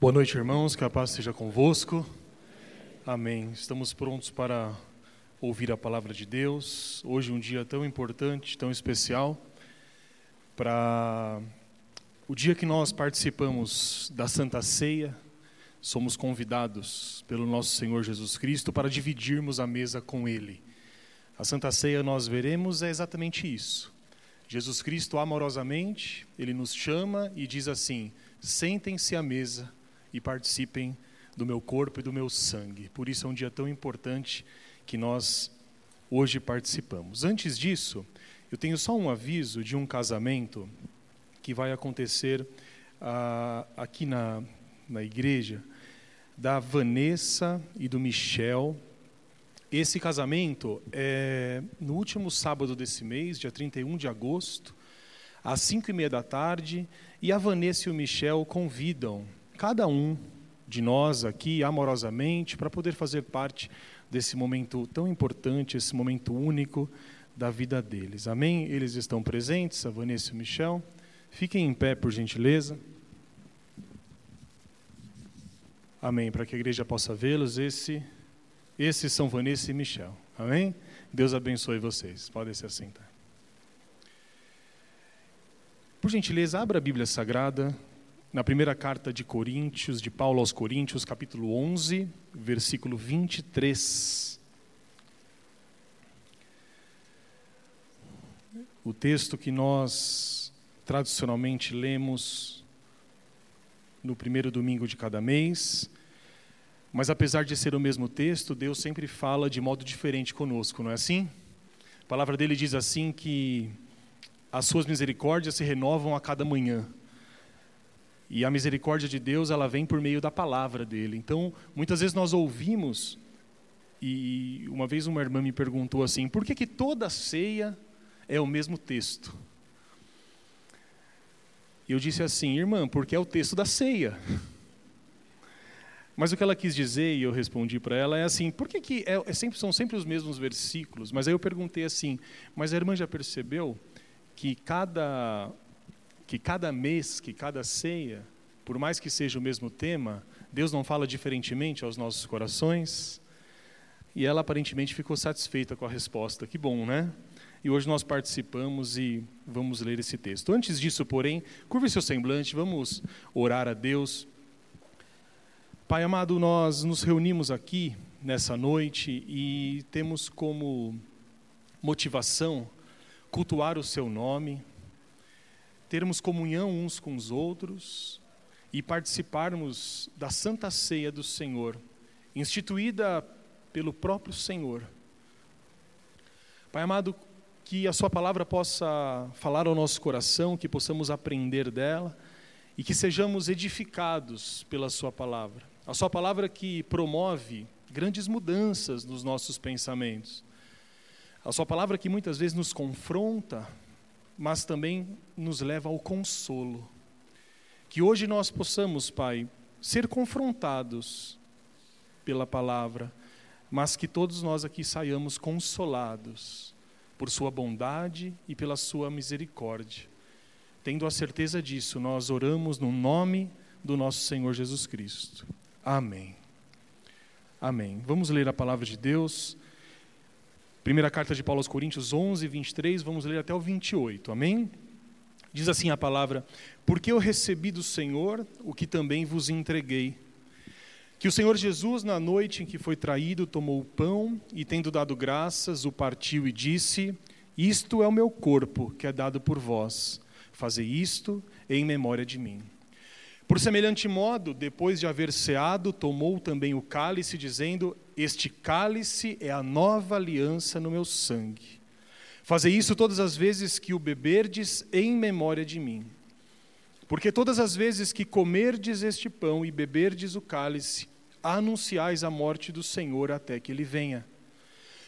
Boa noite, irmãos, que a paz seja convosco. Amém. Estamos prontos para ouvir a palavra de Deus. Hoje, um dia tão importante, tão especial, para o dia que nós participamos da Santa Ceia, somos convidados pelo nosso Senhor Jesus Cristo para dividirmos a mesa com Ele. A Santa Ceia, nós veremos, é exatamente isso. Jesus Cristo, amorosamente, Ele nos chama e diz assim: sentem-se à mesa e participem do meu corpo e do meu sangue. Por isso é um dia tão importante que nós hoje participamos. Antes disso, eu tenho só um aviso de um casamento que vai acontecer ah, aqui na, na igreja, da Vanessa e do Michel. Esse casamento é no último sábado desse mês, dia 31 de agosto, às 5 e meia da tarde, e a Vanessa e o Michel convidam cada um de nós aqui amorosamente para poder fazer parte desse momento tão importante, esse momento único da vida deles. Amém? Eles estão presentes, a Vanessa e o Michel. Fiquem em pé, por gentileza. Amém. Para que a igreja possa vê-los, esse, esses são Vanessa e Michel. Amém? Deus abençoe vocês. Podem se assentar. Por gentileza, abra a Bíblia Sagrada na primeira carta de Coríntios, de Paulo aos Coríntios, capítulo 11, versículo 23. O texto que nós tradicionalmente lemos no primeiro domingo de cada mês, mas apesar de ser o mesmo texto, Deus sempre fala de modo diferente conosco, não é assim? A palavra dele diz assim que as suas misericórdias se renovam a cada manhã. E a misericórdia de Deus, ela vem por meio da palavra dele. Então, muitas vezes nós ouvimos, e uma vez uma irmã me perguntou assim: por que, que toda ceia é o mesmo texto? E eu disse assim: irmã, porque é o texto da ceia. Mas o que ela quis dizer, e eu respondi para ela, é assim: por que, que é, é sempre, são sempre os mesmos versículos? Mas aí eu perguntei assim: mas a irmã já percebeu que cada que cada mês, que cada ceia, por mais que seja o mesmo tema, Deus não fala diferentemente aos nossos corações? E ela aparentemente ficou satisfeita com a resposta. Que bom, né? E hoje nós participamos e vamos ler esse texto. Antes disso, porém, curve seu semblante, vamos orar a Deus. Pai amado, nós nos reunimos aqui nessa noite e temos como motivação cultuar o seu nome, termos comunhão uns com os outros e participarmos da Santa Ceia do Senhor, instituída pelo próprio Senhor. Pai amado, que a Sua palavra possa falar ao nosso coração, que possamos aprender dela e que sejamos edificados pela Sua palavra. A Sua palavra que promove grandes mudanças nos nossos pensamentos. A Sua palavra que muitas vezes nos confronta, mas também nos leva ao consolo. Que hoje nós possamos, Pai, ser confrontados pela palavra, mas que todos nós aqui saiamos consolados por Sua bondade e pela Sua misericórdia. Tendo a certeza disso, nós oramos no nome do nosso Senhor Jesus Cristo. Amém. Amém. Vamos ler a palavra de Deus. Primeira carta de Paulo aos Coríntios 11, 23, vamos ler até o 28, amém? Diz assim a palavra: Porque eu recebi do Senhor o que também vos entreguei. Que o Senhor Jesus, na noite em que foi traído, tomou o pão e, tendo dado graças, o partiu e disse: Isto é o meu corpo, que é dado por vós. Fazei isto em memória de mim. Por semelhante modo, depois de haver ceado, tomou também o cálice, dizendo: Este cálice é a nova aliança no meu sangue. Fazei isso todas as vezes que o beberdes em memória de mim. Porque todas as vezes que comerdes este pão e beberdes o cálice, anunciais a morte do Senhor até que ele venha.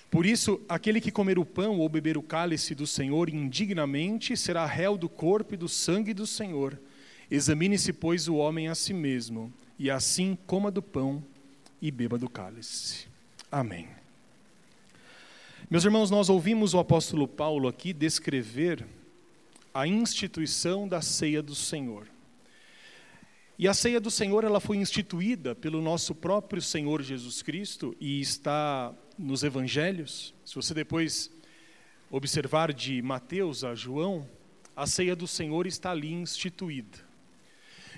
Por isso, aquele que comer o pão ou beber o cálice do Senhor indignamente será réu do corpo e do sangue do Senhor. Examine-se, pois, o homem a si mesmo, e assim coma do pão e beba do cálice. Amém. Meus irmãos, nós ouvimos o apóstolo Paulo aqui descrever a instituição da ceia do Senhor. E a ceia do Senhor ela foi instituída pelo nosso próprio Senhor Jesus Cristo e está nos evangelhos. Se você depois observar de Mateus a João, a ceia do Senhor está ali instituída.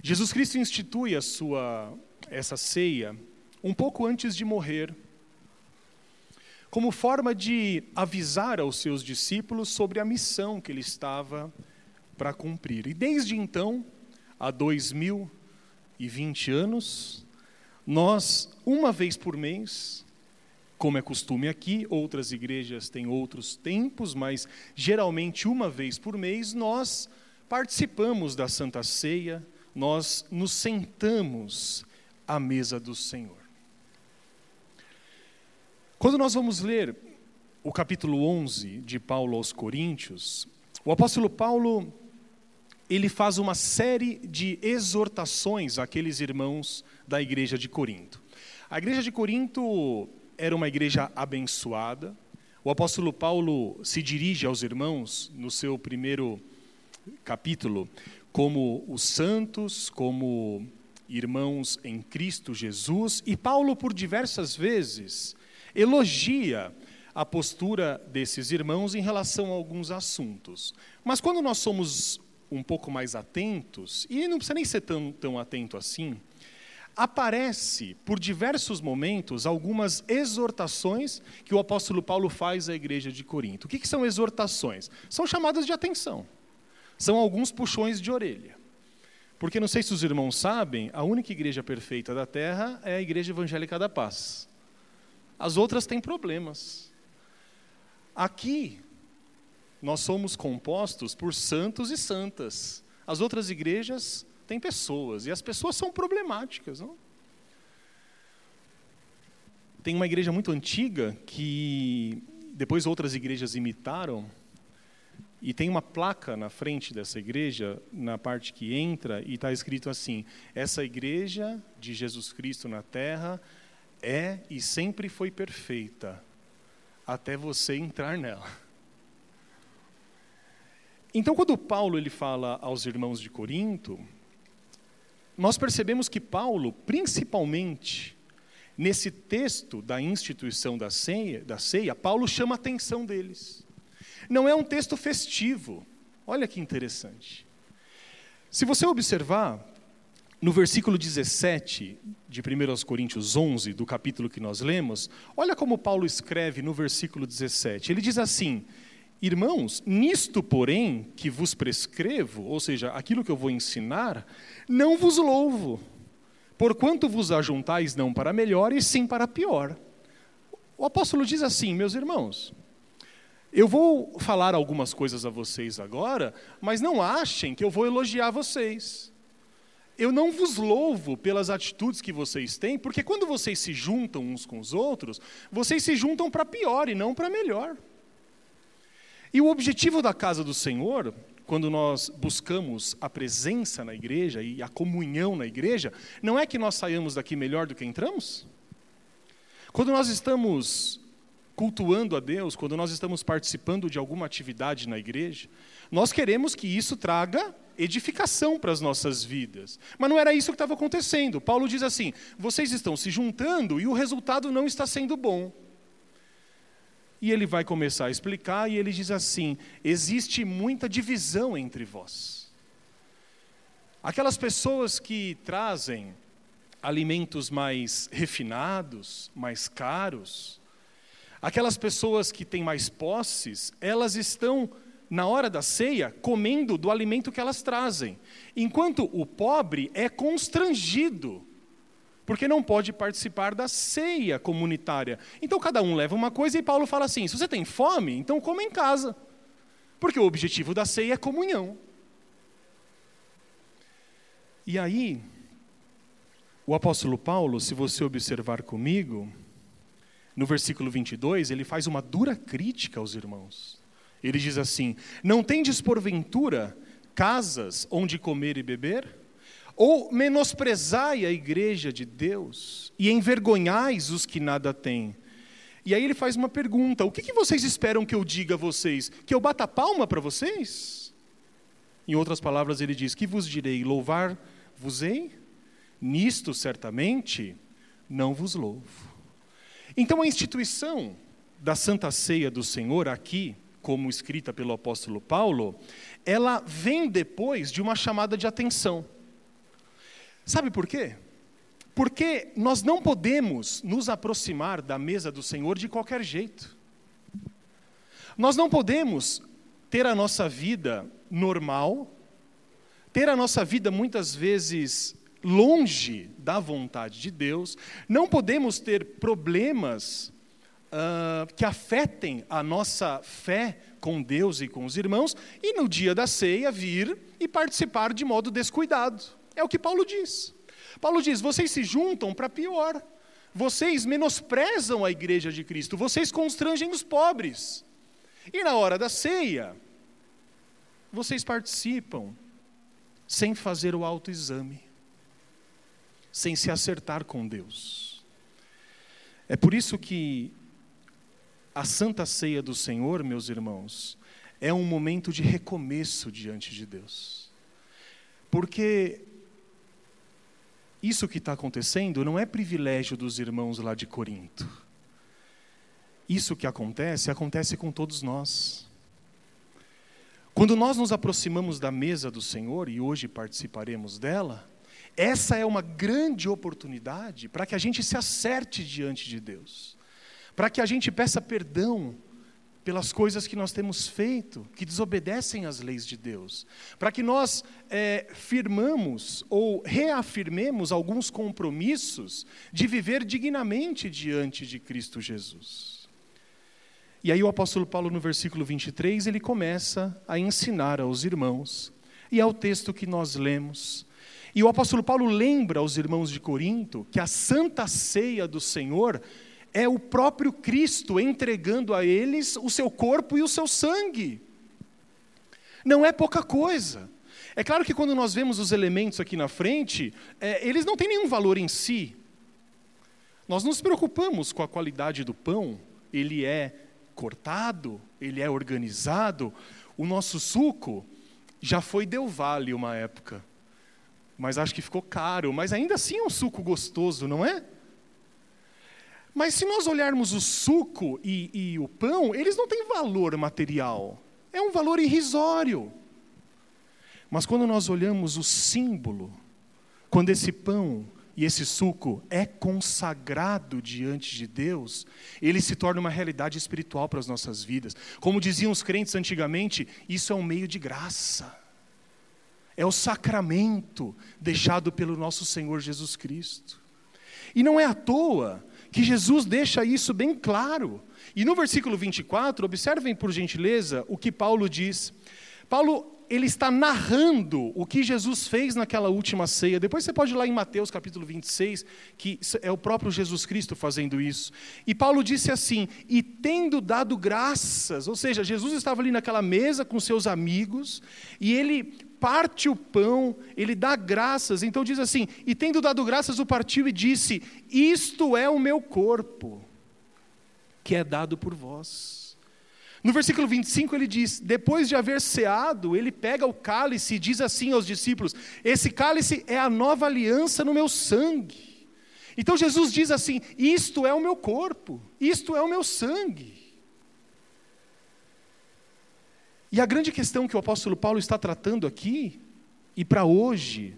Jesus Cristo institui a sua essa ceia um pouco antes de morrer, como forma de avisar aos seus discípulos sobre a missão que ele estava para cumprir. E desde então, há dois mil e vinte anos, nós, uma vez por mês, como é costume aqui, outras igrejas têm outros tempos, mas geralmente uma vez por mês, nós participamos da Santa Ceia, nós nos sentamos à mesa do Senhor. Quando nós vamos ler o capítulo 11 de Paulo aos Coríntios, o apóstolo Paulo ele faz uma série de exortações àqueles irmãos da igreja de Corinto. A igreja de Corinto era uma igreja abençoada. O apóstolo Paulo se dirige aos irmãos no seu primeiro capítulo como os santos, como irmãos em Cristo Jesus, e Paulo por diversas vezes elogia a postura desses irmãos em relação a alguns assuntos. Mas quando nós somos um pouco mais atentos, e não precisa nem ser tão, tão atento assim, aparece por diversos momentos algumas exortações que o apóstolo Paulo faz à igreja de Corinto. O que, que são exortações? São chamadas de atenção, são alguns puxões de orelha. Porque não sei se os irmãos sabem, a única igreja perfeita da terra é a Igreja Evangélica da Paz. As outras têm problemas. Aqui, nós somos compostos por santos e santas. As outras igrejas têm pessoas, e as pessoas são problemáticas. Não? Tem uma igreja muito antiga que depois outras igrejas imitaram, e tem uma placa na frente dessa igreja, na parte que entra, e está escrito assim: Essa igreja de Jesus Cristo na terra é e sempre foi perfeita, até você entrar nela. Então, quando Paulo ele fala aos irmãos de Corinto, nós percebemos que Paulo, principalmente nesse texto da instituição da ceia, da ceia, Paulo chama a atenção deles. Não é um texto festivo. Olha que interessante. Se você observar, no versículo 17 de 1 Coríntios 11, do capítulo que nós lemos, olha como Paulo escreve no versículo 17. Ele diz assim: Irmãos, nisto, porém, que vos prescrevo, ou seja, aquilo que eu vou ensinar, não vos louvo, porquanto vos ajuntais não para melhor, e sim para pior. O apóstolo diz assim, meus irmãos, eu vou falar algumas coisas a vocês agora, mas não achem que eu vou elogiar vocês eu não vos louvo pelas atitudes que vocês têm, porque quando vocês se juntam uns com os outros, vocês se juntam para pior e não para melhor. E o objetivo da casa do Senhor, quando nós buscamos a presença na igreja e a comunhão na igreja, não é que nós saiamos daqui melhor do que entramos? Quando nós estamos cultuando a Deus, quando nós estamos participando de alguma atividade na igreja, nós queremos que isso traga edificação para as nossas vidas. Mas não era isso que estava acontecendo. Paulo diz assim: vocês estão se juntando e o resultado não está sendo bom. E ele vai começar a explicar e ele diz assim: existe muita divisão entre vós. Aquelas pessoas que trazem alimentos mais refinados, mais caros, aquelas pessoas que têm mais posses, elas estão na hora da ceia, comendo do alimento que elas trazem, enquanto o pobre é constrangido, porque não pode participar da ceia comunitária. Então cada um leva uma coisa e Paulo fala assim: se você tem fome, então coma em casa, porque o objetivo da ceia é comunhão. E aí, o apóstolo Paulo, se você observar comigo, no versículo 22, ele faz uma dura crítica aos irmãos. Ele diz assim: Não tendes porventura casas onde comer e beber? Ou menosprezai a igreja de Deus e envergonhais os que nada têm? E aí ele faz uma pergunta: O que, que vocês esperam que eu diga a vocês? Que eu bata palma para vocês? Em outras palavras, ele diz: Que vos direi? Louvar-vos-ei? nisto certamente não vos louvo. Então a instituição da Santa Ceia do Senhor aqui, como escrita pelo apóstolo Paulo, ela vem depois de uma chamada de atenção. Sabe por quê? Porque nós não podemos nos aproximar da mesa do Senhor de qualquer jeito. Nós não podemos ter a nossa vida normal, ter a nossa vida muitas vezes longe da vontade de Deus, não podemos ter problemas uh, que afetem a nossa fé com Deus e com os irmãos, e no dia da ceia vir e participar de modo descuidado. É o que Paulo diz. Paulo diz: vocês se juntam para pior. Vocês menosprezam a igreja de Cristo, vocês constrangem os pobres. E na hora da ceia, vocês participam sem fazer o autoexame sem se acertar com Deus. É por isso que a Santa Ceia do Senhor, meus irmãos, é um momento de recomeço diante de Deus. Porque isso que está acontecendo não é privilégio dos irmãos lá de Corinto. Isso que acontece, acontece com todos nós. Quando nós nos aproximamos da mesa do Senhor, e hoje participaremos dela, essa é uma grande oportunidade para que a gente se acerte diante de Deus, para que a gente peça perdão pelas coisas que nós temos feito, que desobedecem às leis de Deus, para que nós é, firmamos ou reafirmemos alguns compromissos de viver dignamente diante de Cristo Jesus. E aí o apóstolo Paulo, no versículo 23, ele começa a ensinar aos irmãos, e é o texto que nós lemos, e o apóstolo Paulo lembra aos irmãos de Corinto que a santa ceia do Senhor é o próprio Cristo entregando a eles o seu corpo e o seu sangue. Não é pouca coisa. É claro que quando nós vemos os elementos aqui na frente, é, eles não têm nenhum valor em si. Nós nos preocupamos com a qualidade do pão, ele é cortado, ele é organizado. O nosso suco já foi Del Valle uma época mas acho que ficou caro. Mas ainda assim é um suco gostoso, não é? Mas se nós olharmos o suco e, e o pão, eles não têm valor material. É um valor irrisório. Mas quando nós olhamos o símbolo, quando esse pão e esse suco é consagrado diante de Deus, ele se torna uma realidade espiritual para as nossas vidas. Como diziam os crentes antigamente, isso é um meio de graça. É o sacramento deixado pelo nosso Senhor Jesus Cristo. E não é à toa que Jesus deixa isso bem claro. E no versículo 24, observem por gentileza o que Paulo diz. Paulo ele está narrando o que Jesus fez naquela última ceia. Depois você pode ir lá em Mateus capítulo 26, que é o próprio Jesus Cristo fazendo isso. E Paulo disse assim: E tendo dado graças, ou seja, Jesus estava ali naquela mesa com seus amigos, e ele parte o pão, ele dá graças. Então diz assim: E tendo dado graças, o partiu e disse: Isto é o meu corpo, que é dado por vós. No versículo 25 ele diz: depois de haver ceado, ele pega o cálice e diz assim aos discípulos: Esse cálice é a nova aliança no meu sangue. Então Jesus diz assim: Isto é o meu corpo, isto é o meu sangue. E a grande questão que o apóstolo Paulo está tratando aqui, e para hoje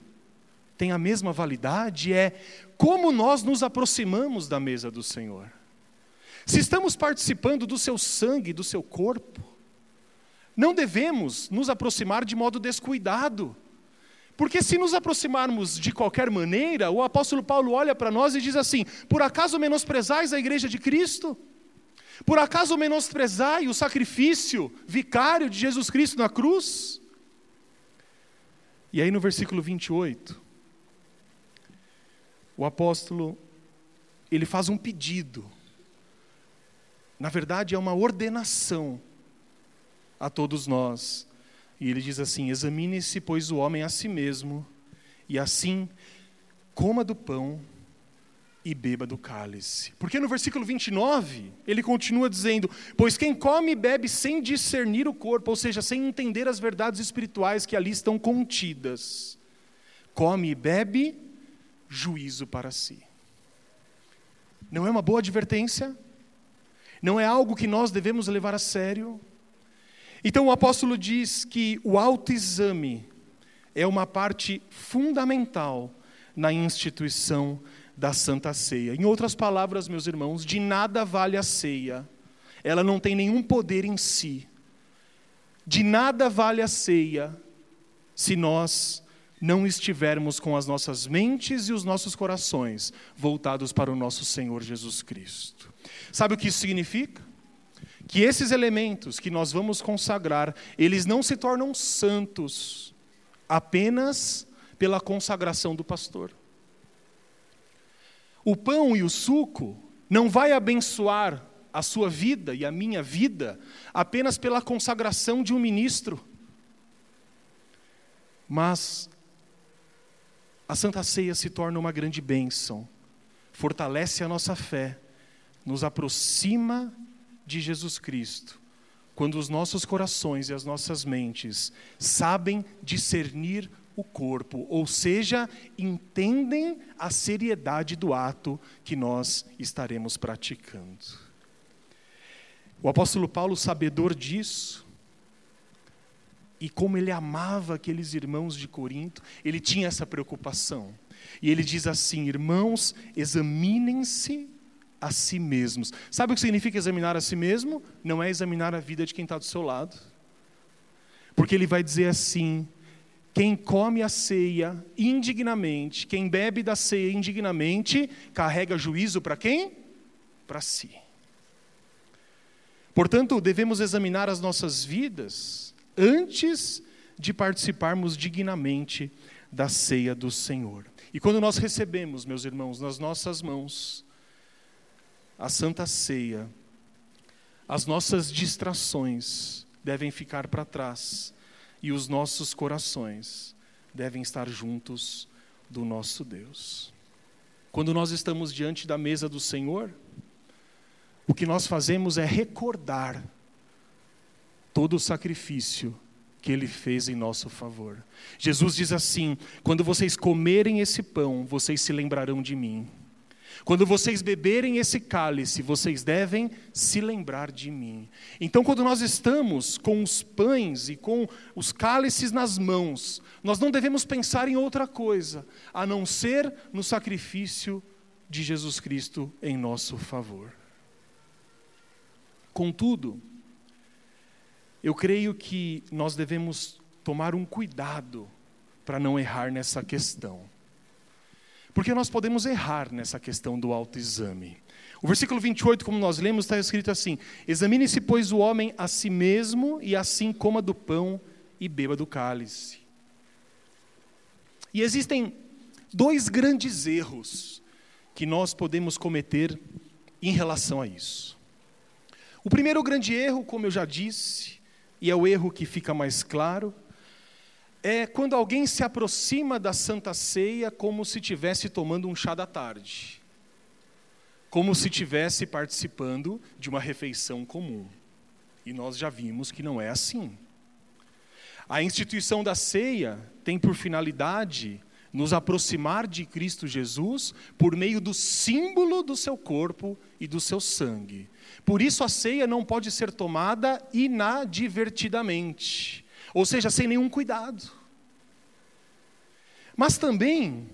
tem a mesma validade, é como nós nos aproximamos da mesa do Senhor. Se estamos participando do seu sangue, do seu corpo, não devemos nos aproximar de modo descuidado. Porque se nos aproximarmos de qualquer maneira, o apóstolo Paulo olha para nós e diz assim: por acaso menosprezais a igreja de Cristo? Por acaso menosprezai o sacrifício vicário de Jesus Cristo na cruz? E aí no versículo 28, o apóstolo ele faz um pedido na verdade, é uma ordenação a todos nós. E ele diz assim: Examine-se, pois, o homem a si mesmo, e assim coma do pão e beba do cálice. Porque no versículo 29, ele continua dizendo: Pois quem come e bebe sem discernir o corpo, ou seja, sem entender as verdades espirituais que ali estão contidas, come e bebe juízo para si. Não é uma boa advertência? Não é algo que nós devemos levar a sério? Então o apóstolo diz que o autoexame é uma parte fundamental na instituição da Santa Ceia. Em outras palavras, meus irmãos, de nada vale a ceia, ela não tem nenhum poder em si. De nada vale a ceia se nós não estivermos com as nossas mentes e os nossos corações voltados para o nosso Senhor Jesus Cristo. Sabe o que isso significa? Que esses elementos que nós vamos consagrar, eles não se tornam santos apenas pela consagração do pastor. O pão e o suco não vai abençoar a sua vida e a minha vida apenas pela consagração de um ministro. Mas a Santa Ceia se torna uma grande bênção, fortalece a nossa fé, nos aproxima de Jesus Cristo, quando os nossos corações e as nossas mentes sabem discernir o corpo, ou seja, entendem a seriedade do ato que nós estaremos praticando. O apóstolo Paulo, sabedor disso, e como ele amava aqueles irmãos de Corinto, ele tinha essa preocupação. E ele diz assim: irmãos, examinem-se a si mesmos. Sabe o que significa examinar a si mesmo? Não é examinar a vida de quem está do seu lado. Porque ele vai dizer assim: quem come a ceia indignamente, quem bebe da ceia indignamente, carrega juízo para quem? Para si. Portanto, devemos examinar as nossas vidas antes de participarmos dignamente da ceia do Senhor. E quando nós recebemos, meus irmãos, nas nossas mãos, a Santa Ceia, as nossas distrações devem ficar para trás e os nossos corações devem estar juntos do nosso Deus. Quando nós estamos diante da mesa do Senhor, o que nós fazemos é recordar todo o sacrifício que ele fez em nosso favor. Jesus diz assim: quando vocês comerem esse pão, vocês se lembrarão de mim. Quando vocês beberem esse cálice, vocês devem se lembrar de mim. Então, quando nós estamos com os pães e com os cálices nas mãos, nós não devemos pensar em outra coisa, a não ser no sacrifício de Jesus Cristo em nosso favor. Contudo, eu creio que nós devemos tomar um cuidado para não errar nessa questão. Porque nós podemos errar nessa questão do autoexame. O versículo 28, como nós lemos, está escrito assim: Examine-se, pois, o homem a si mesmo, e assim coma do pão e beba do cálice. E existem dois grandes erros que nós podemos cometer em relação a isso. O primeiro grande erro, como eu já disse, e é o erro que fica mais claro, é quando alguém se aproxima da Santa Ceia como se estivesse tomando um chá da tarde, como se estivesse participando de uma refeição comum. E nós já vimos que não é assim. A instituição da ceia tem por finalidade nos aproximar de Cristo Jesus por meio do símbolo do seu corpo e do seu sangue. Por isso a ceia não pode ser tomada inadvertidamente ou seja, sem nenhum cuidado. Mas também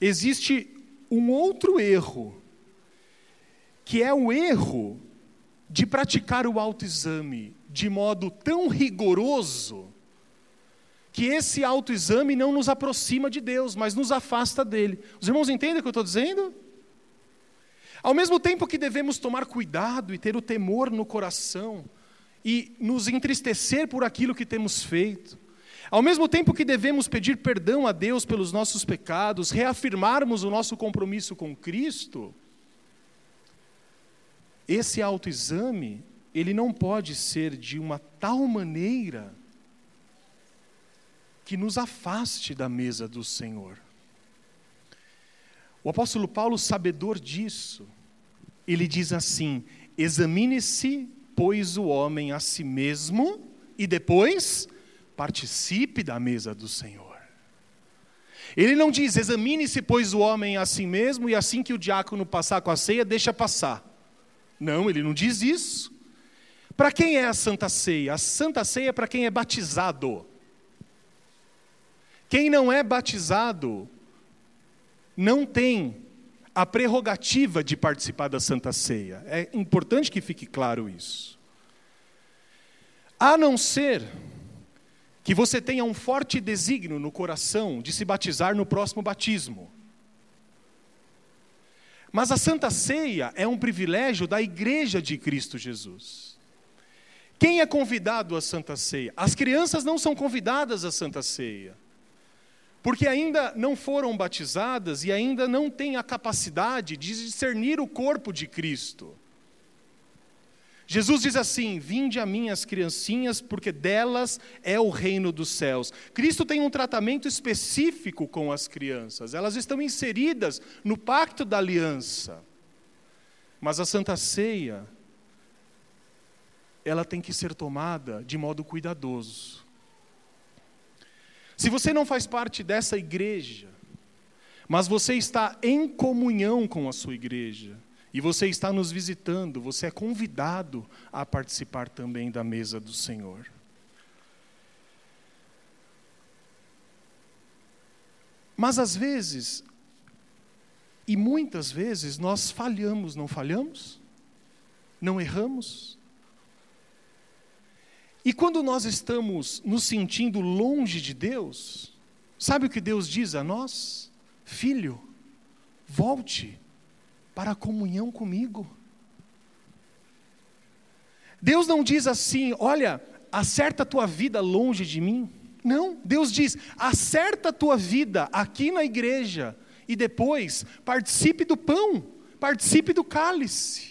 existe um outro erro, que é o erro de praticar o autoexame de modo tão rigoroso que esse autoexame não nos aproxima de Deus, mas nos afasta dele. Os irmãos entendem o que eu estou dizendo? Ao mesmo tempo que devemos tomar cuidado e ter o temor no coração, e nos entristecer por aquilo que temos feito. Ao mesmo tempo que devemos pedir perdão a Deus pelos nossos pecados, reafirmarmos o nosso compromisso com Cristo, esse autoexame, ele não pode ser de uma tal maneira que nos afaste da mesa do Senhor. O apóstolo Paulo, sabedor disso, ele diz assim: examine-se pois, o homem a si mesmo e depois participe da mesa do Senhor. Ele não diz, examine-se, pois, o homem a si mesmo, e assim que o diácono passar com a ceia, deixa passar. Não, ele não diz isso. Para quem é a Santa Ceia? A Santa Ceia é para quem é batizado. Quem não é batizado não tem a prerrogativa de participar da Santa Ceia. É importante que fique claro isso. A não ser que você tenha um forte desígnio no coração de se batizar no próximo batismo. Mas a Santa Ceia é um privilégio da Igreja de Cristo Jesus. Quem é convidado à Santa Ceia? As crianças não são convidadas à Santa Ceia, porque ainda não foram batizadas e ainda não têm a capacidade de discernir o corpo de Cristo. Jesus diz assim: Vinde a mim as criancinhas, porque delas é o reino dos céus. Cristo tem um tratamento específico com as crianças, elas estão inseridas no pacto da aliança. Mas a Santa Ceia, ela tem que ser tomada de modo cuidadoso. Se você não faz parte dessa igreja, mas você está em comunhão com a sua igreja, e você está nos visitando, você é convidado a participar também da mesa do Senhor. Mas às vezes, e muitas vezes, nós falhamos, não falhamos? Não erramos? E quando nós estamos nos sentindo longe de Deus, sabe o que Deus diz a nós? Filho, volte para a comunhão comigo. Deus não diz assim, olha, acerta a tua vida longe de mim. Não, Deus diz, acerta a tua vida aqui na igreja e depois participe do pão, participe do cálice.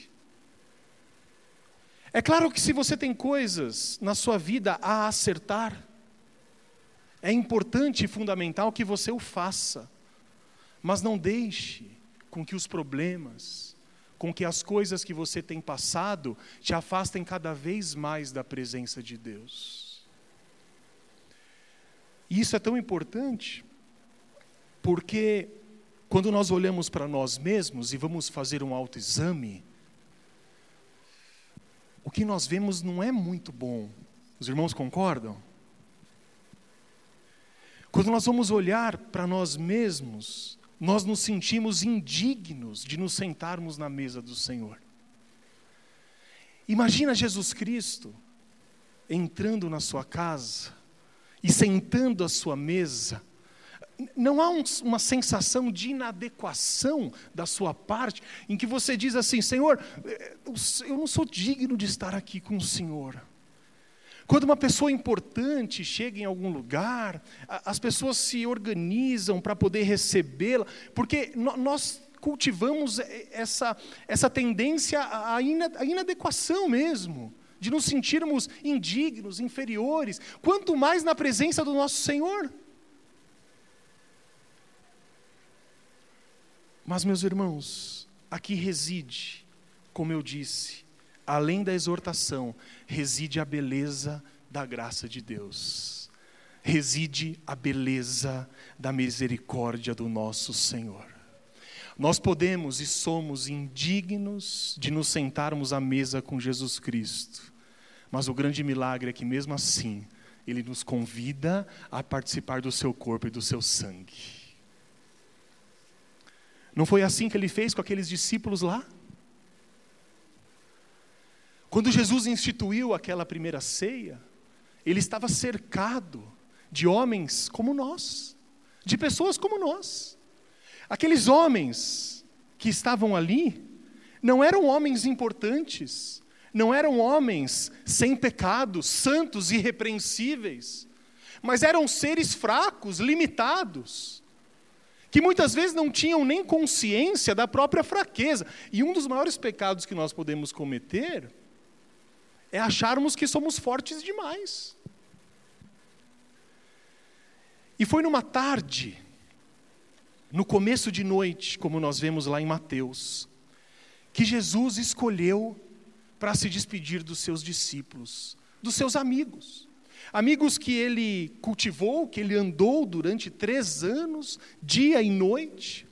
É claro que se você tem coisas na sua vida a acertar, é importante e fundamental que você o faça, mas não deixe com que os problemas, com que as coisas que você tem passado te afastem cada vez mais da presença de Deus. E isso é tão importante, porque quando nós olhamos para nós mesmos e vamos fazer um autoexame, o que nós vemos não é muito bom. Os irmãos concordam? Quando nós vamos olhar para nós mesmos, nós nos sentimos indignos de nos sentarmos na mesa do Senhor. Imagina Jesus Cristo entrando na sua casa e sentando à sua mesa. Não há um, uma sensação de inadequação da sua parte, em que você diz assim: Senhor, eh, eu não sou digno de estar aqui com o Senhor. Quando uma pessoa importante chega em algum lugar, as pessoas se organizam para poder recebê-la, porque nós cultivamos essa, essa tendência à inadequação mesmo, de nos sentirmos indignos, inferiores, quanto mais na presença do nosso Senhor. Mas, meus irmãos, aqui reside, como eu disse, além da exortação, reside a beleza da graça de Deus, reside a beleza da misericórdia do nosso Senhor. Nós podemos e somos indignos de nos sentarmos à mesa com Jesus Cristo, mas o grande milagre é que, mesmo assim, Ele nos convida a participar do seu corpo e do seu sangue. Não foi assim que Ele fez com aqueles discípulos lá? Quando Jesus instituiu aquela primeira ceia, ele estava cercado de homens como nós, de pessoas como nós. Aqueles homens que estavam ali não eram homens importantes, não eram homens sem pecado, santos, irrepreensíveis, mas eram seres fracos, limitados, que muitas vezes não tinham nem consciência da própria fraqueza. E um dos maiores pecados que nós podemos cometer é acharmos que somos fortes demais. E foi numa tarde, no começo de noite, como nós vemos lá em Mateus, que Jesus escolheu para se despedir dos seus discípulos, dos seus amigos. Amigos que ele cultivou, que ele andou durante três anos, dia e noite.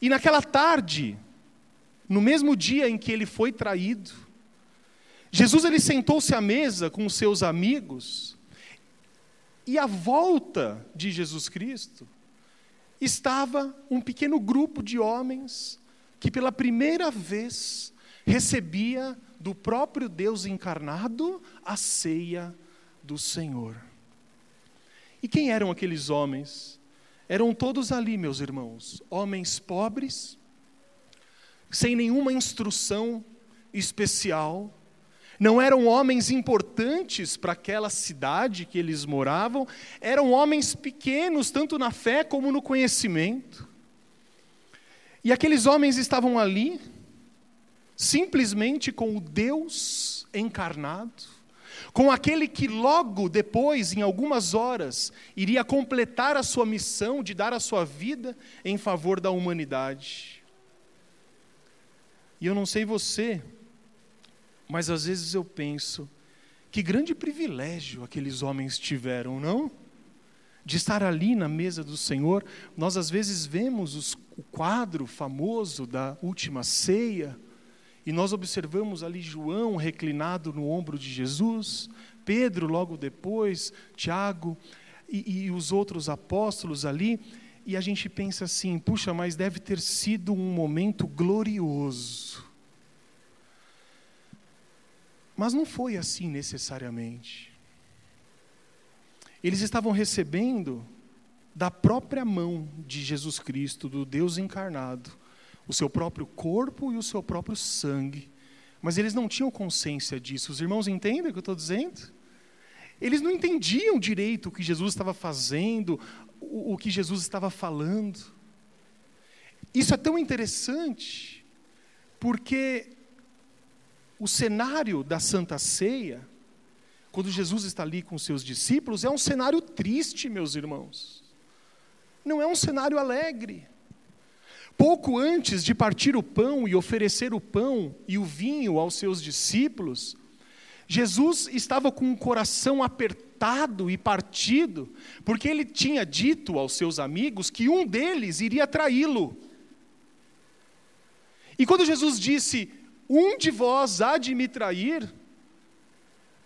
E naquela tarde, no mesmo dia em que ele foi traído, Jesus ele sentou-se à mesa com os seus amigos, e à volta de Jesus Cristo estava um pequeno grupo de homens que pela primeira vez recebia do próprio Deus encarnado a ceia do Senhor. E quem eram aqueles homens? Eram todos ali, meus irmãos, homens pobres, sem nenhuma instrução especial, não eram homens importantes para aquela cidade que eles moravam, eram homens pequenos, tanto na fé como no conhecimento. E aqueles homens estavam ali, simplesmente com o Deus encarnado, com aquele que logo depois, em algumas horas, iria completar a sua missão de dar a sua vida em favor da humanidade. E eu não sei você, mas às vezes eu penso, que grande privilégio aqueles homens tiveram, não? De estar ali na mesa do Senhor. Nós às vezes vemos os, o quadro famoso da última ceia, e nós observamos ali João reclinado no ombro de Jesus, Pedro logo depois, Tiago e, e os outros apóstolos ali, e a gente pensa assim: puxa, mas deve ter sido um momento glorioso. Mas não foi assim necessariamente. Eles estavam recebendo da própria mão de Jesus Cristo, do Deus encarnado, o seu próprio corpo e o seu próprio sangue. Mas eles não tinham consciência disso. Os irmãos entendem o que eu estou dizendo? Eles não entendiam direito o que Jesus estava fazendo, o, o que Jesus estava falando. Isso é tão interessante, porque o cenário da Santa Ceia, quando Jesus está ali com seus discípulos, é um cenário triste, meus irmãos. Não é um cenário alegre. Pouco antes de partir o pão e oferecer o pão e o vinho aos seus discípulos, Jesus estava com o coração apertado e partido, porque ele tinha dito aos seus amigos que um deles iria traí-lo. E quando Jesus disse: Um de vós há de me trair,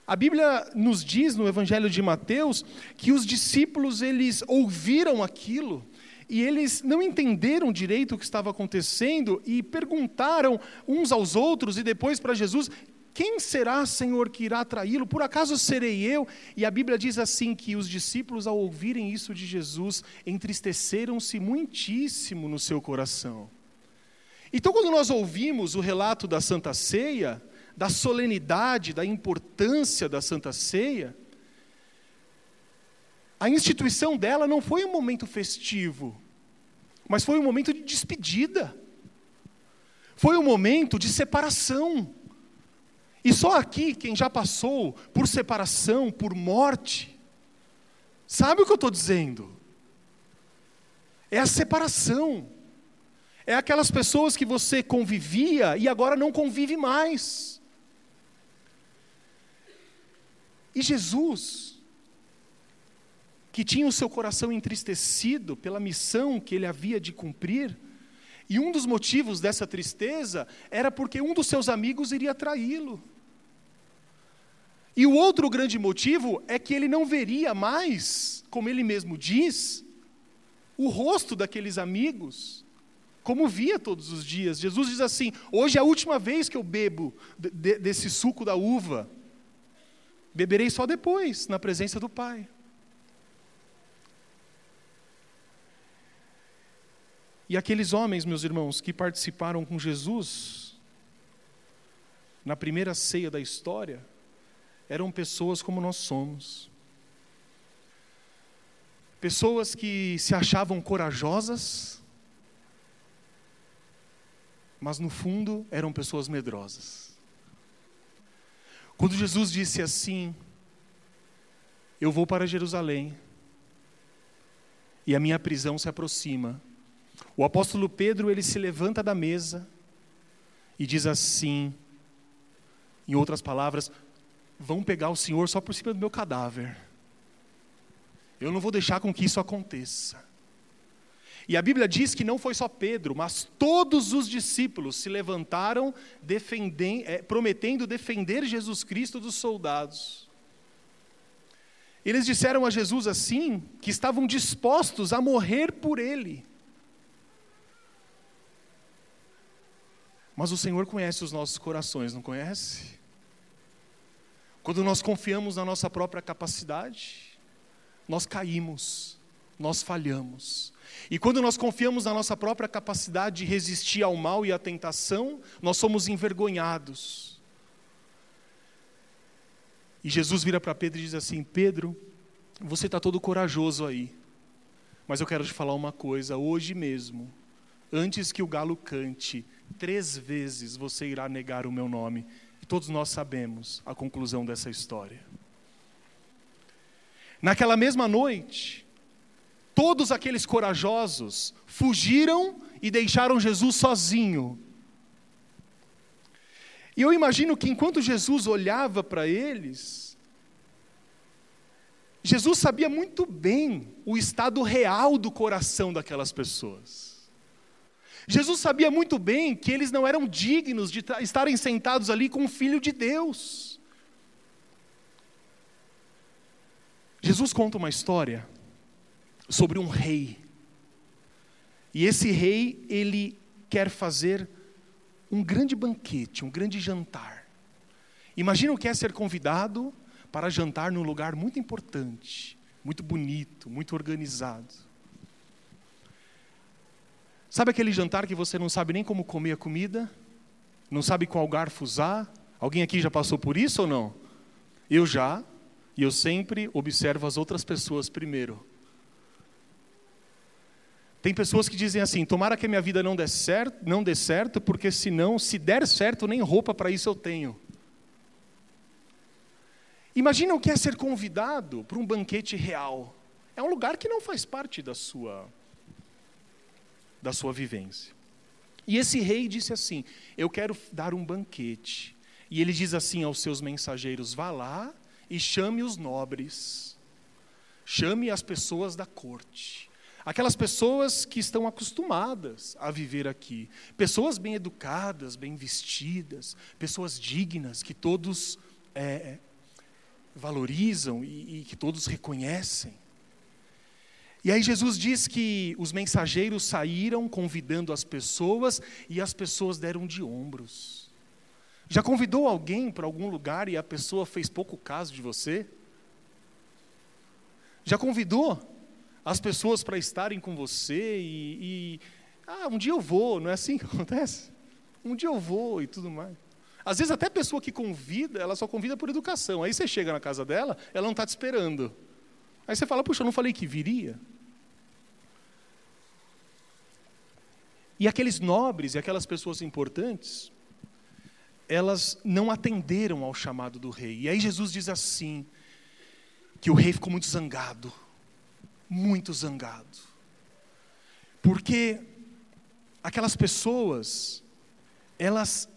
a Bíblia nos diz no Evangelho de Mateus que os discípulos eles ouviram aquilo e eles não entenderam direito o que estava acontecendo e perguntaram uns aos outros e depois para Jesus: Quem será, Senhor, que irá traí-lo? Por acaso serei eu? E a Bíblia diz assim: que os discípulos, ao ouvirem isso de Jesus, entristeceram-se muitíssimo no seu coração. Então, quando nós ouvimos o relato da Santa Ceia, da solenidade, da importância da Santa Ceia, a instituição dela não foi um momento festivo, mas foi um momento de despedida. Foi um momento de separação. E só aqui, quem já passou por separação, por morte, sabe o que eu estou dizendo? É a separação. É aquelas pessoas que você convivia e agora não convive mais. E Jesus, que tinha o seu coração entristecido pela missão que ele havia de cumprir, e um dos motivos dessa tristeza era porque um dos seus amigos iria traí-lo. E o outro grande motivo é que ele não veria mais, como ele mesmo diz, o rosto daqueles amigos, como via todos os dias. Jesus diz assim: Hoje é a última vez que eu bebo desse suco da uva, beberei só depois, na presença do Pai. E aqueles homens, meus irmãos, que participaram com Jesus na primeira ceia da história, eram pessoas como nós somos. Pessoas que se achavam corajosas, mas no fundo eram pessoas medrosas. Quando Jesus disse assim: Eu vou para Jerusalém, e a minha prisão se aproxima, o apóstolo Pedro, ele se levanta da mesa e diz assim, em outras palavras, vão pegar o Senhor só por cima do meu cadáver. Eu não vou deixar com que isso aconteça. E a Bíblia diz que não foi só Pedro, mas todos os discípulos se levantaram é, prometendo defender Jesus Cristo dos soldados. Eles disseram a Jesus assim, que estavam dispostos a morrer por ele. Mas o Senhor conhece os nossos corações, não conhece? Quando nós confiamos na nossa própria capacidade, nós caímos, nós falhamos. E quando nós confiamos na nossa própria capacidade de resistir ao mal e à tentação, nós somos envergonhados. E Jesus vira para Pedro e diz assim: Pedro, você está todo corajoso aí, mas eu quero te falar uma coisa: hoje mesmo, antes que o galo cante, três vezes você irá negar o meu nome. E todos nós sabemos a conclusão dessa história. Naquela mesma noite, todos aqueles corajosos fugiram e deixaram Jesus sozinho. E eu imagino que enquanto Jesus olhava para eles, Jesus sabia muito bem o estado real do coração daquelas pessoas. Jesus sabia muito bem que eles não eram dignos de estarem sentados ali com o Filho de Deus. Jesus conta uma história sobre um rei. E esse rei, ele quer fazer um grande banquete, um grande jantar. Imagina o que é ser convidado para jantar num lugar muito importante, muito bonito, muito organizado. Sabe aquele jantar que você não sabe nem como comer a comida? Não sabe qual garfo usar? Alguém aqui já passou por isso ou não? Eu já, e eu sempre observo as outras pessoas primeiro. Tem pessoas que dizem assim: tomara que a minha vida não dê certo, não dê certo, porque senão, se der certo, nem roupa para isso eu tenho. Imagina o que é ser convidado para um banquete real. É um lugar que não faz parte da sua da sua vivência. E esse rei disse assim: Eu quero dar um banquete. E ele diz assim aos seus mensageiros: Vá lá e chame os nobres, chame as pessoas da corte. Aquelas pessoas que estão acostumadas a viver aqui, pessoas bem educadas, bem vestidas, pessoas dignas, que todos é, valorizam e, e que todos reconhecem. E aí Jesus diz que os mensageiros saíram convidando as pessoas e as pessoas deram de ombros. Já convidou alguém para algum lugar e a pessoa fez pouco caso de você? Já convidou as pessoas para estarem com você e, e, ah, um dia eu vou, não é assim que acontece? Um dia eu vou e tudo mais. Às vezes até a pessoa que convida, ela só convida por educação. Aí você chega na casa dela, ela não está te esperando. Aí você fala, puxa, eu não falei que viria? E aqueles nobres e aquelas pessoas importantes, elas não atenderam ao chamado do rei. E aí Jesus diz assim: que o rei ficou muito zangado muito zangado. Porque aquelas pessoas, elas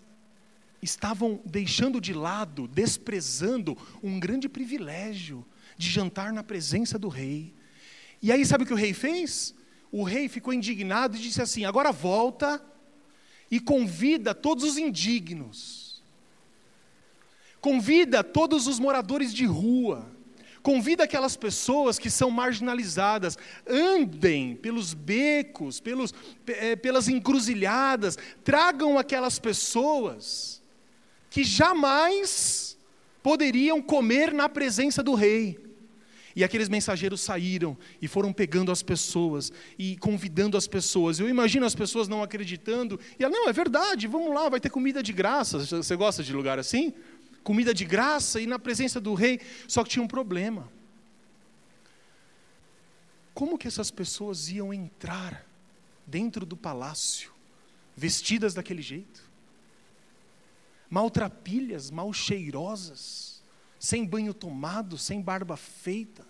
estavam deixando de lado, desprezando um grande privilégio de jantar na presença do rei. E aí, sabe o que o rei fez? O rei ficou indignado e disse assim: agora volta e convida todos os indignos, convida todos os moradores de rua, Convida aquelas pessoas que são marginalizadas, andem pelos becos, pelos, é, pelas encruzilhadas, tragam aquelas pessoas que jamais poderiam comer na presença do rei. E aqueles mensageiros saíram e foram pegando as pessoas e convidando as pessoas. Eu imagino as pessoas não acreditando. E ela, não, é verdade, vamos lá, vai ter comida de graça. Você gosta de lugar assim? comida de graça e na presença do rei. Só que tinha um problema. Como que essas pessoas iam entrar dentro do palácio, vestidas daquele jeito? Maltrapilhas, mal cheirosas, sem banho tomado, sem barba feita.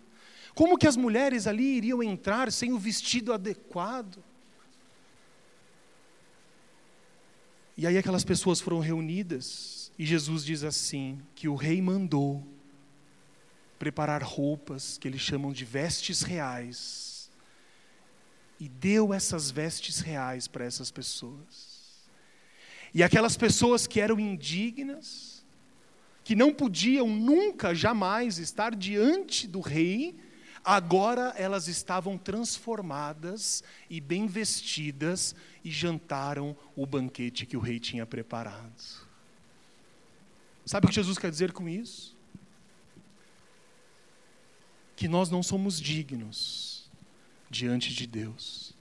Como que as mulheres ali iriam entrar sem o vestido adequado? E aí aquelas pessoas foram reunidas e Jesus diz assim: que o rei mandou preparar roupas que eles chamam de vestes reais. E deu essas vestes reais para essas pessoas. E aquelas pessoas que eram indignas, que não podiam nunca, jamais estar diante do rei, agora elas estavam transformadas e bem vestidas e jantaram o banquete que o rei tinha preparado. Sabe o que Jesus quer dizer com isso? Que nós não somos dignos diante de Deus.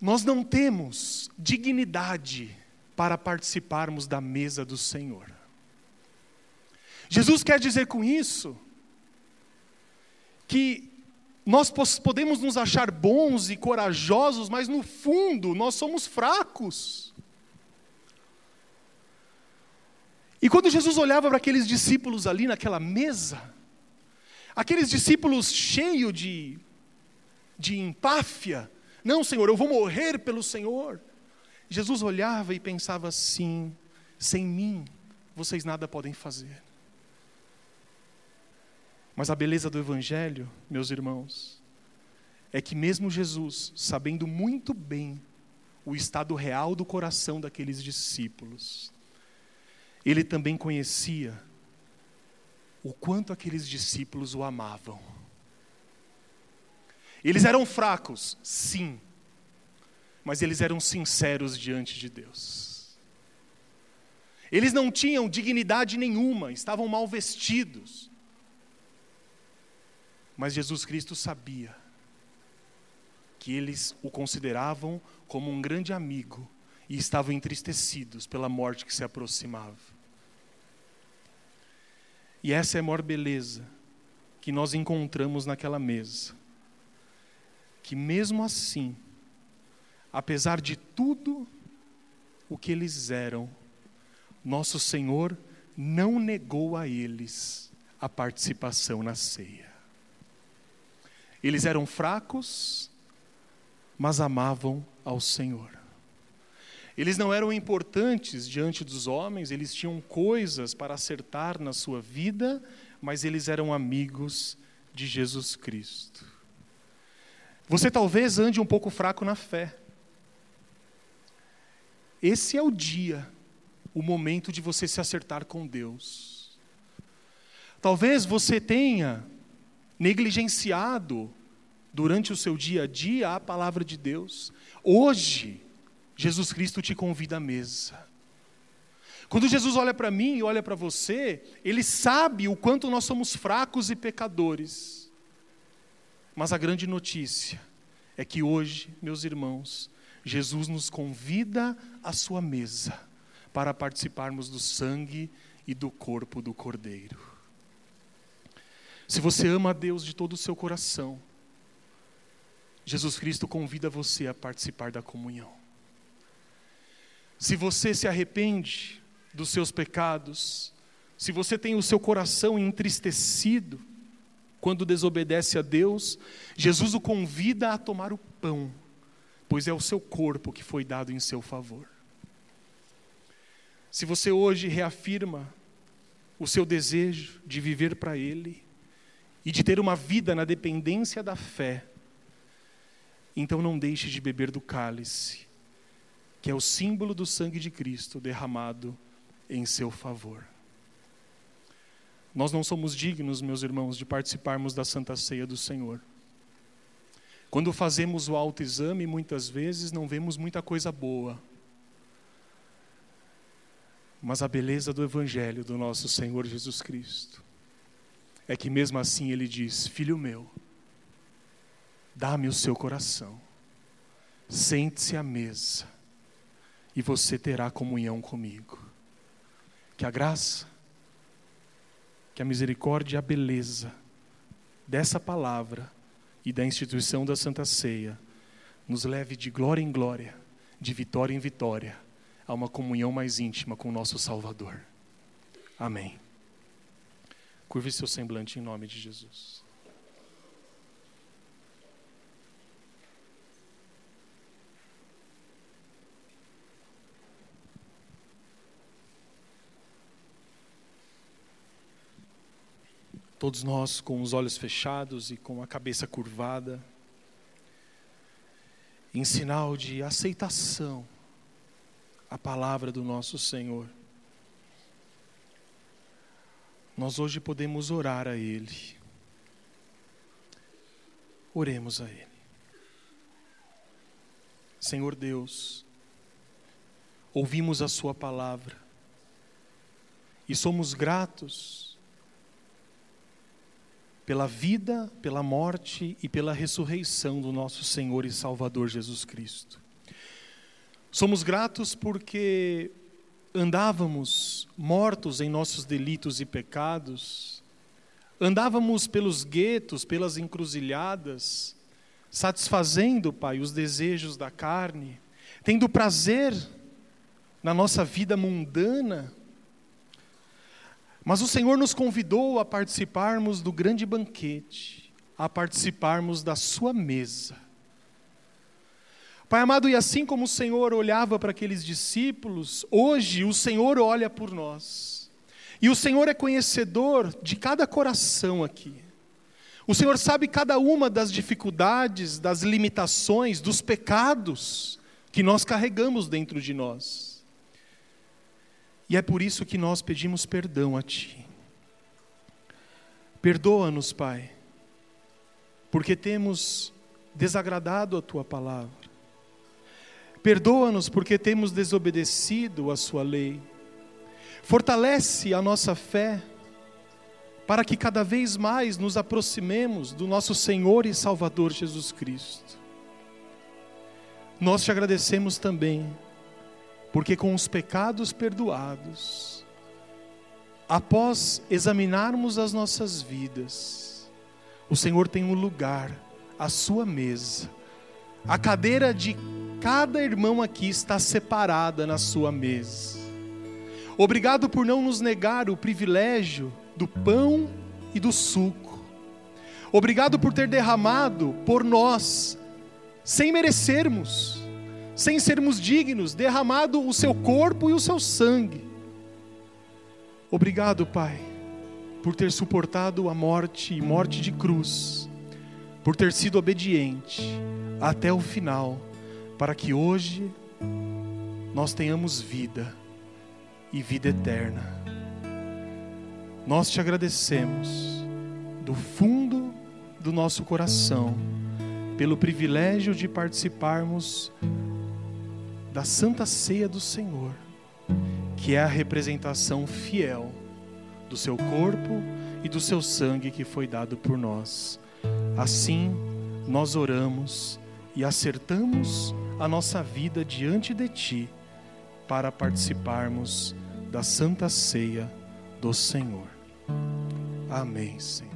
Nós não temos dignidade para participarmos da mesa do Senhor. Jesus quer dizer com isso que nós podemos nos achar bons e corajosos, mas no fundo nós somos fracos. E quando Jesus olhava para aqueles discípulos ali naquela mesa, aqueles discípulos cheios de, de empáfia, não, Senhor, eu vou morrer pelo Senhor. Jesus olhava e pensava assim: sem mim, vocês nada podem fazer. Mas a beleza do Evangelho, meus irmãos, é que mesmo Jesus, sabendo muito bem o estado real do coração daqueles discípulos, ele também conhecia o quanto aqueles discípulos o amavam. Eles eram fracos, sim, mas eles eram sinceros diante de Deus. Eles não tinham dignidade nenhuma, estavam mal vestidos. Mas Jesus Cristo sabia que eles o consideravam como um grande amigo e estavam entristecidos pela morte que se aproximava. E essa é a maior beleza que nós encontramos naquela mesa. Que mesmo assim, apesar de tudo o que eles eram, nosso Senhor não negou a eles a participação na ceia. Eles eram fracos, mas amavam ao Senhor. Eles não eram importantes diante dos homens, eles tinham coisas para acertar na sua vida, mas eles eram amigos de Jesus Cristo. Você talvez ande um pouco fraco na fé. Esse é o dia, o momento de você se acertar com Deus. Talvez você tenha negligenciado durante o seu dia a dia a palavra de Deus. Hoje, Jesus Cristo te convida à mesa. Quando Jesus olha para mim e olha para você, Ele sabe o quanto nós somos fracos e pecadores. Mas a grande notícia é que hoje, meus irmãos, Jesus nos convida à sua mesa para participarmos do sangue e do corpo do Cordeiro. Se você ama a Deus de todo o seu coração, Jesus Cristo convida você a participar da comunhão. Se você se arrepende dos seus pecados, se você tem o seu coração entristecido quando desobedece a Deus, Jesus o convida a tomar o pão, pois é o seu corpo que foi dado em seu favor. Se você hoje reafirma o seu desejo de viver para Ele e de ter uma vida na dependência da fé, então não deixe de beber do cálice que é o símbolo do sangue de Cristo derramado em seu favor. Nós não somos dignos, meus irmãos, de participarmos da Santa Ceia do Senhor. Quando fazemos o autoexame, muitas vezes não vemos muita coisa boa. Mas a beleza do Evangelho do nosso Senhor Jesus Cristo é que, mesmo assim, Ele diz: Filho meu, dá-me o seu coração, sente-se à mesa e você terá comunhão comigo. Que a graça, que a misericórdia e a beleza dessa palavra e da instituição da Santa Ceia nos leve de glória em glória, de vitória em vitória, a uma comunhão mais íntima com o nosso Salvador. Amém. Curve seu semblante em nome de Jesus. Todos nós com os olhos fechados e com a cabeça curvada, em sinal de aceitação à palavra do nosso Senhor. Nós hoje podemos orar a Ele. Oremos a Ele. Senhor Deus, ouvimos a Sua palavra e somos gratos pela vida, pela morte e pela ressurreição do nosso Senhor e Salvador Jesus Cristo. Somos gratos porque andávamos mortos em nossos delitos e pecados, andávamos pelos guetos, pelas encruzilhadas, satisfazendo, Pai, os desejos da carne, tendo prazer na nossa vida mundana. Mas o Senhor nos convidou a participarmos do grande banquete, a participarmos da Sua mesa. Pai amado, e assim como o Senhor olhava para aqueles discípulos, hoje o Senhor olha por nós. E o Senhor é conhecedor de cada coração aqui. O Senhor sabe cada uma das dificuldades, das limitações, dos pecados que nós carregamos dentro de nós. E é por isso que nós pedimos perdão a Ti. Perdoa-nos, Pai, porque temos desagradado a Tua palavra. Perdoa-nos porque temos desobedecido a Sua lei. Fortalece a nossa fé, para que cada vez mais nos aproximemos do nosso Senhor e Salvador Jesus Cristo. Nós te agradecemos também, porque com os pecados perdoados, após examinarmos as nossas vidas, o Senhor tem um lugar, a sua mesa, a cadeira de cada irmão aqui está separada na sua mesa. Obrigado por não nos negar o privilégio do pão e do suco. Obrigado por ter derramado por nós, sem merecermos, sem sermos dignos, derramado o seu corpo e o seu sangue. Obrigado, Pai, por ter suportado a morte e morte de cruz, por ter sido obediente até o final para que hoje nós tenhamos vida e vida eterna. Nós te agradecemos do fundo do nosso coração pelo privilégio de participarmos da Santa Ceia do Senhor, que é a representação fiel do seu corpo e do seu sangue que foi dado por nós. Assim, nós oramos e acertamos a nossa vida diante de Ti para participarmos da Santa Ceia do Senhor. Amém, Senhor.